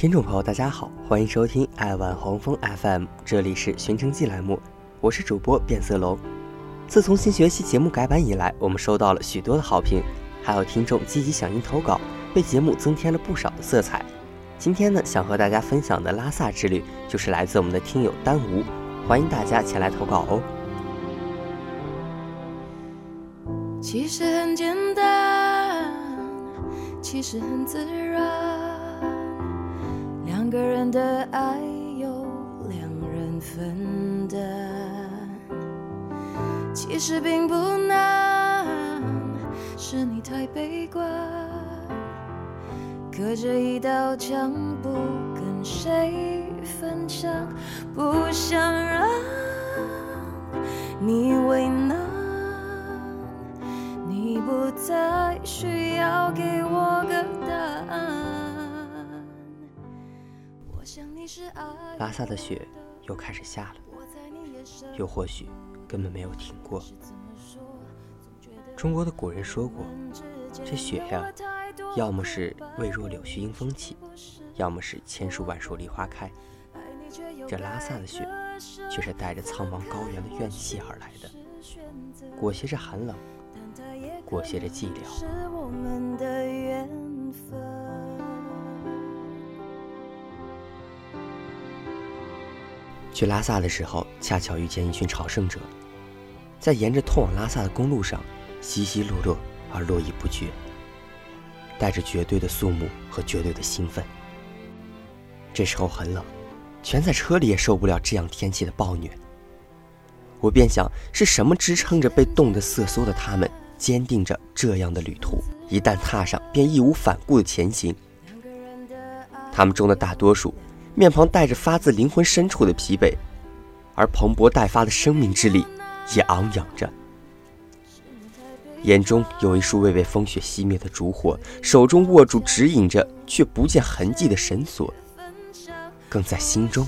听众朋友，大家好，欢迎收听爱玩黄蜂 FM，这里是寻城记栏目，我是主播变色龙。自从新学期节目改版以来，我们收到了许多的好评，还有听众积极响应投稿，为节目增添了不少的色彩。今天呢，想和大家分享的拉萨之旅，就是来自我们的听友丹吴，欢迎大家前来投稿哦。其实很简单，其实很自然。个人的爱有两人分担，其实并不难，是你太悲观，隔着一道墙不跟谁分享，不想让拉萨的雪又开始下了，又或许根本没有停过。中国的古人说过，这雪呀，要么是未若柳絮因风起，要么是千树万树梨花开。这拉萨的雪，却是带着苍茫高原的怨气而来的，裹挟着寒冷，裹挟着寂寥。去拉萨的时候，恰巧遇见一群朝圣者，在沿着通往拉萨的公路上稀稀落落而络绎不绝，带着绝对的肃穆和绝对的兴奋。这时候很冷，全在车里也受不了这样天气的暴虐。我便想，是什么支撑着被冻得瑟缩的他们，坚定着这样的旅途，一旦踏上便义无反顾的前行。他们中的大多数。面庞带着发自灵魂深处的疲惫，而蓬勃待发的生命之力也昂扬着。眼中有一束未被风雪熄灭的烛火，手中握住指引着却不见痕迹的绳索，更在心中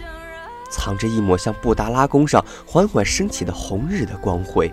藏着一抹像布达拉宫上缓缓升起的红日的光辉。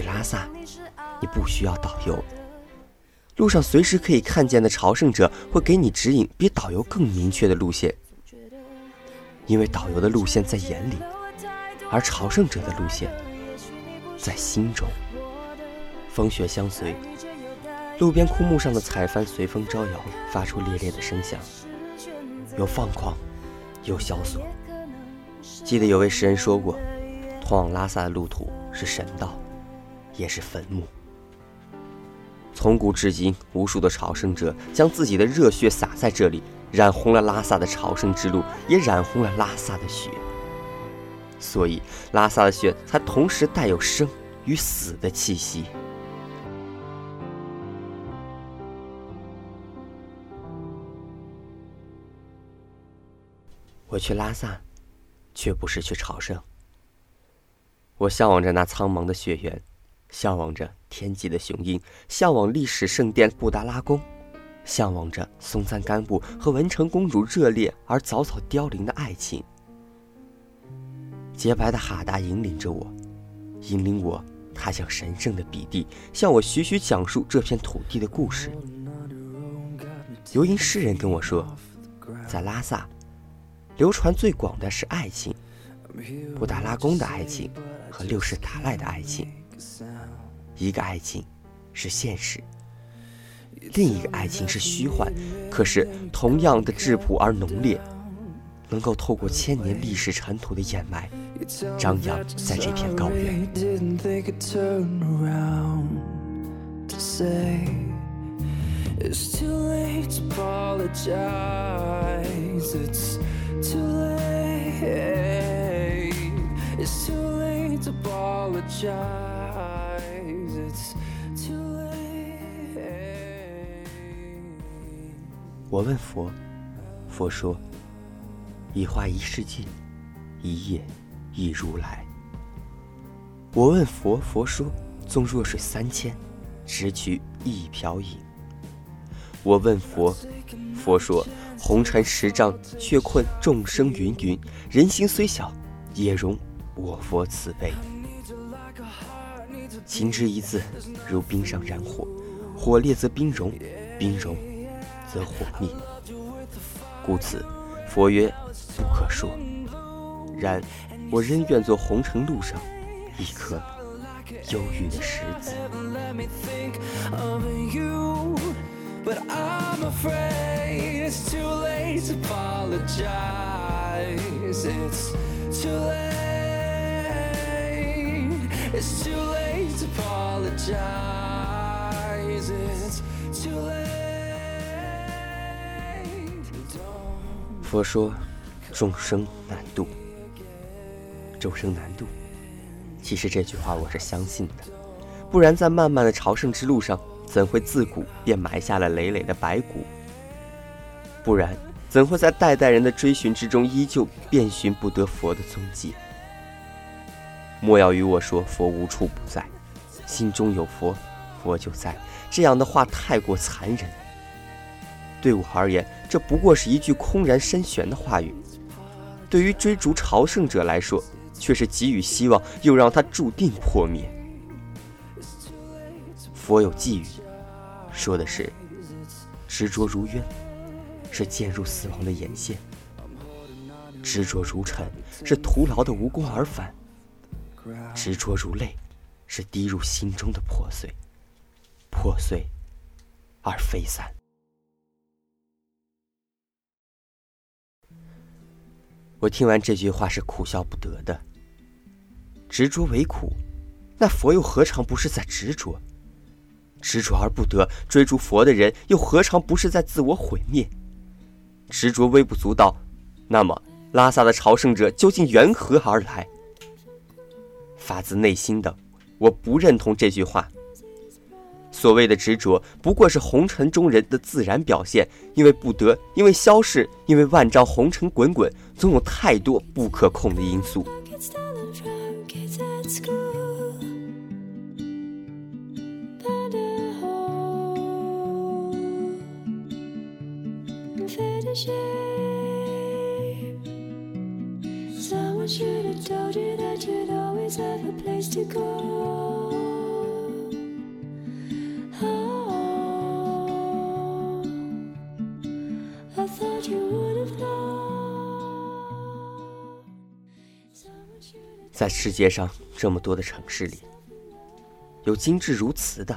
去拉萨，你不需要导游。路上随时可以看见的朝圣者会给你指引比导游更明确的路线，因为导游的路线在眼里，而朝圣者的路线在心中。风雪相随，路边枯木上的彩幡随风招摇，发出猎猎的声响，有放旷，有萧索。记得有位诗人说过，通往拉萨的路途是神道，也是坟墓。从古至今，无数的朝圣者将自己的热血洒在这里，染红了拉萨的朝圣之路，也染红了拉萨的雪。所以，拉萨的雪才同时带有生与死的气息。我去拉萨，却不是去朝圣。我向往着那苍茫的雪原。向往着天际的雄鹰，向往历史圣殿布达拉宫，向往着松赞干布和文成公主热烈而早早凋零的爱情。洁白的哈达引领着我，引领我踏向神圣的彼地，向我徐徐讲述这片土地的故事。游吟诗人跟我说，在拉萨，流传最广的是爱情，布达拉宫的爱情和六世达赖的爱情。一个爱情是现实，另一个爱情是虚幻，可是同样的质朴而浓烈，能够透过千年历史尘土的掩埋，张扬在这片高原。我问佛，佛说：“一花一世界，一叶一如来。”我问佛，佛说：“纵弱水三千，只取一瓢饮。”我问佛，佛说：“红尘十丈，却困众生芸芸。人心虽小，也容我佛慈悲。情之一字，如冰上燃火，火烈则冰融，冰融。”则火灭，故此，佛曰不可说。然，我仍愿做红尘路上一颗忧郁的石子。佛说：“众生难度，众生难度。其实这句话我是相信的，不然在漫漫的朝圣之路上，怎会自古便埋下了累累的白骨？不然，怎会在代代人的追寻之中，依旧遍寻不得佛的踪迹？莫要与我说佛无处不在，心中有佛，佛就在。这样的话太过残忍。”对我而言，这不过是一句空然深玄的话语；对于追逐朝圣者来说，却是给予希望，又让他注定破灭。佛有寄语，说的是：执着如渊，是渐入死亡的眼线；执着如尘，是徒劳的无功而返；执着如泪，是滴入心中的破碎，破碎而飞散。我听完这句话是苦笑不得的。执着为苦，那佛又何尝不是在执着？执着而不得，追逐佛的人又何尝不是在自我毁灭？执着微不足道，那么拉萨的朝圣者究竟缘何而来？发自内心的，我不认同这句话。所谓的执着，不过是红尘中人的自然表现。因为不得，因为消逝，因为万丈红尘滚滚，总有太多不可控的因素。I thought you would have known that 世界上这么多的城市里，有精致如瓷的，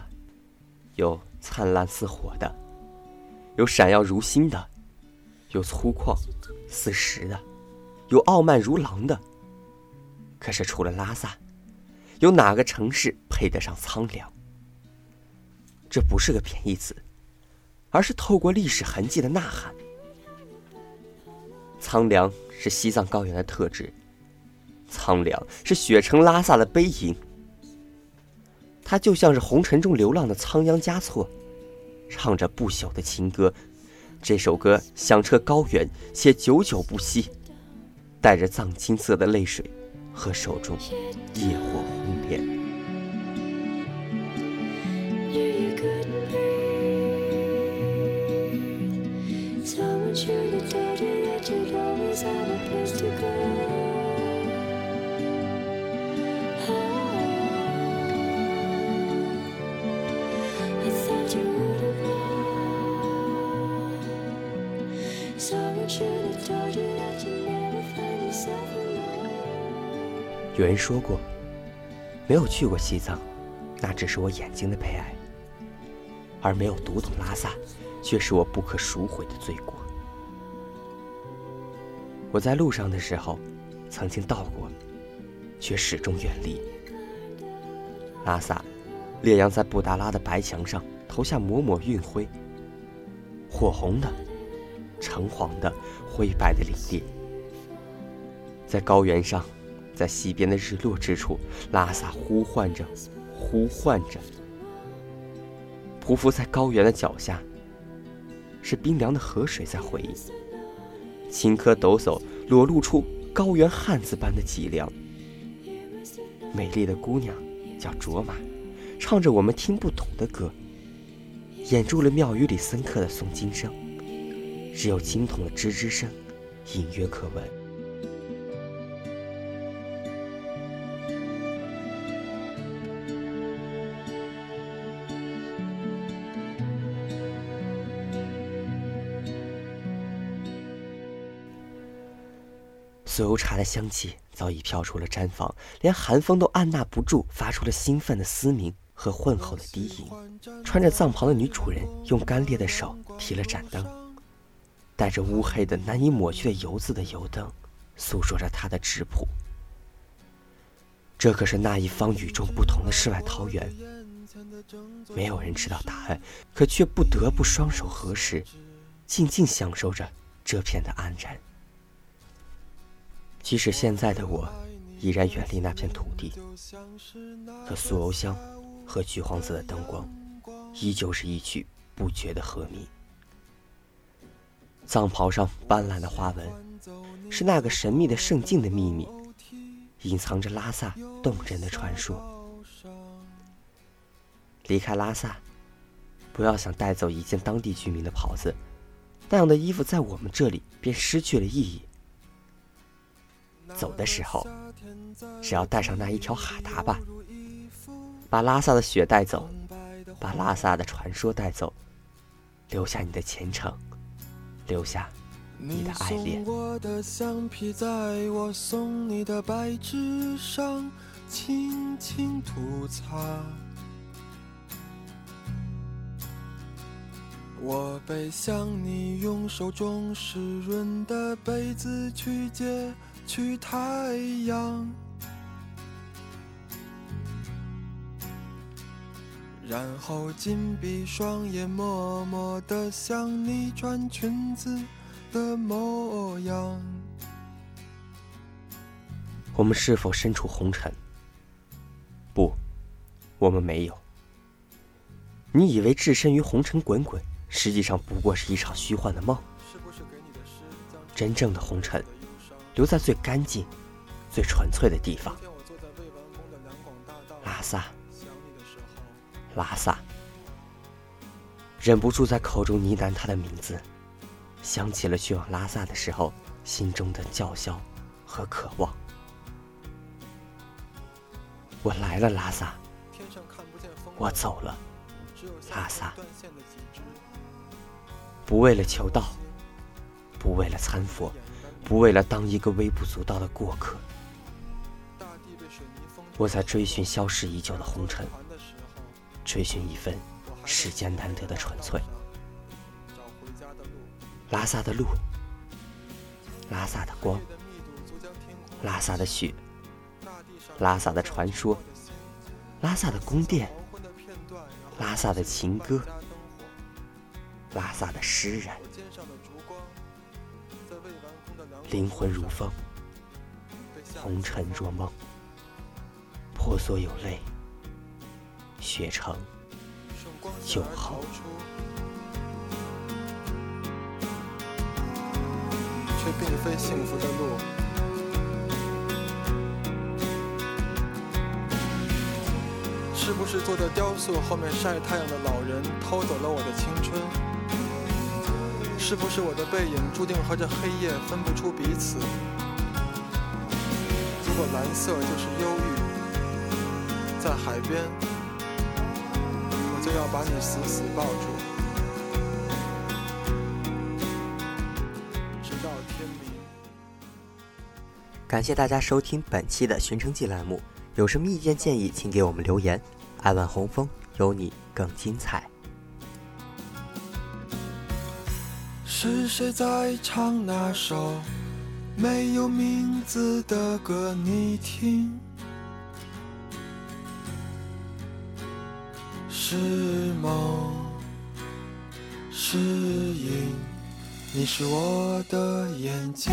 有灿烂似火的，有闪耀如星的，有粗犷似石的，有傲慢如狼的。可是除了拉萨，有哪个城市配得上苍凉？这不是个贬义词，而是透过历史痕迹的呐喊。苍凉是西藏高原的特质。苍凉是雪城拉萨的悲影，它就像是红尘中流浪的仓央嘉措，唱着不朽的情歌。这首歌响彻高原，且久久不息，带着藏青色的泪水和手中业火红莲。有人说过，没有去过西藏，那只是我眼睛的悲哀；而没有读懂拉萨，却是我不可赎回的罪过。我在路上的时候，曾经到过，却始终远离拉萨。烈阳在布达拉的白墙上投下抹抹晕灰，火红的、橙黄的、灰白的领地，在高原上。在西边的日落之处，拉萨呼唤着，呼唤着，匍匐在高原的脚下，是冰凉的河水在回忆。青稞抖擞，裸露出高原汉子般的脊梁。美丽的姑娘叫卓玛，唱着我们听不懂的歌，掩住了庙宇里僧客的诵经声，只有经筒的吱吱声，隐约可闻。酥油茶的香气早已飘出了毡房，连寒风都按捺不住，发出了兴奋的嘶鸣和浑厚的低吟。穿着藏袍的女主人用干裂的手提了盏灯，带着乌黑的难以抹去的油渍的油灯，诉说着她的质朴。这可是那一方与众不同的世外桃源，没有人知道答案，可却不得不双手合十，静静享受着这片的安然。即使现在的我，依然远离那片土地，可素欧香和橘黄色的灯光，依旧是一曲不绝的和鸣。藏袍上斑斓的花纹，是那个神秘的圣境的秘密，隐藏着拉萨动人的传说。离开拉萨，不要想带走一件当地居民的袍子，那样的衣服在我们这里便失去了意义。走的时候，只要带上那一条哈达吧，把拉萨的雪带走，把拉萨的传说带走，留下你的虔诚，留下你的爱恋。我背向你，用手中湿润的被子去接。去太阳，然后紧闭双眼，默默的想你穿裙子的模样。我们是否身处红尘？不，我们没有。你以为置身于红尘滚滚，实际上不过是一场虚幻的梦。真正的红尘。留在最干净、最纯粹的地方。拉萨，拉萨，忍不住在口中呢喃他的名字，想起了去往拉萨的时候心中的叫嚣和渴望。我来了，拉萨。我走了，拉萨。不为了求道，不为了参佛。不为了当一个微不足道的过客，我在追寻消逝已久的红尘，追寻一份世间难得的纯粹。拉萨的路，拉萨的光，拉萨的雪，拉萨的传说，拉萨的宫殿，拉萨的情歌，拉萨的诗人。灵魂如风，红尘若梦，婆娑有泪，雪成酒后，却并非幸福的路。是不是坐在雕塑后面晒太阳的老人偷走了我的青春？是不是我的背影注定和这黑夜分不出彼此？如果蓝色就是忧郁，在海边，我就要把你死死抱住，直到天明。感谢大家收听本期的《寻城记》栏目，有什么意见建议，请给我们留言。爱晚红枫，有你更精彩。是谁在唱那首没有名字的歌？你听，是梦是影，你是我的眼睛。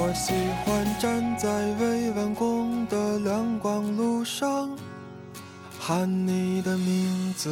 我喜欢站在未完工的亮光路上，喊你的名字。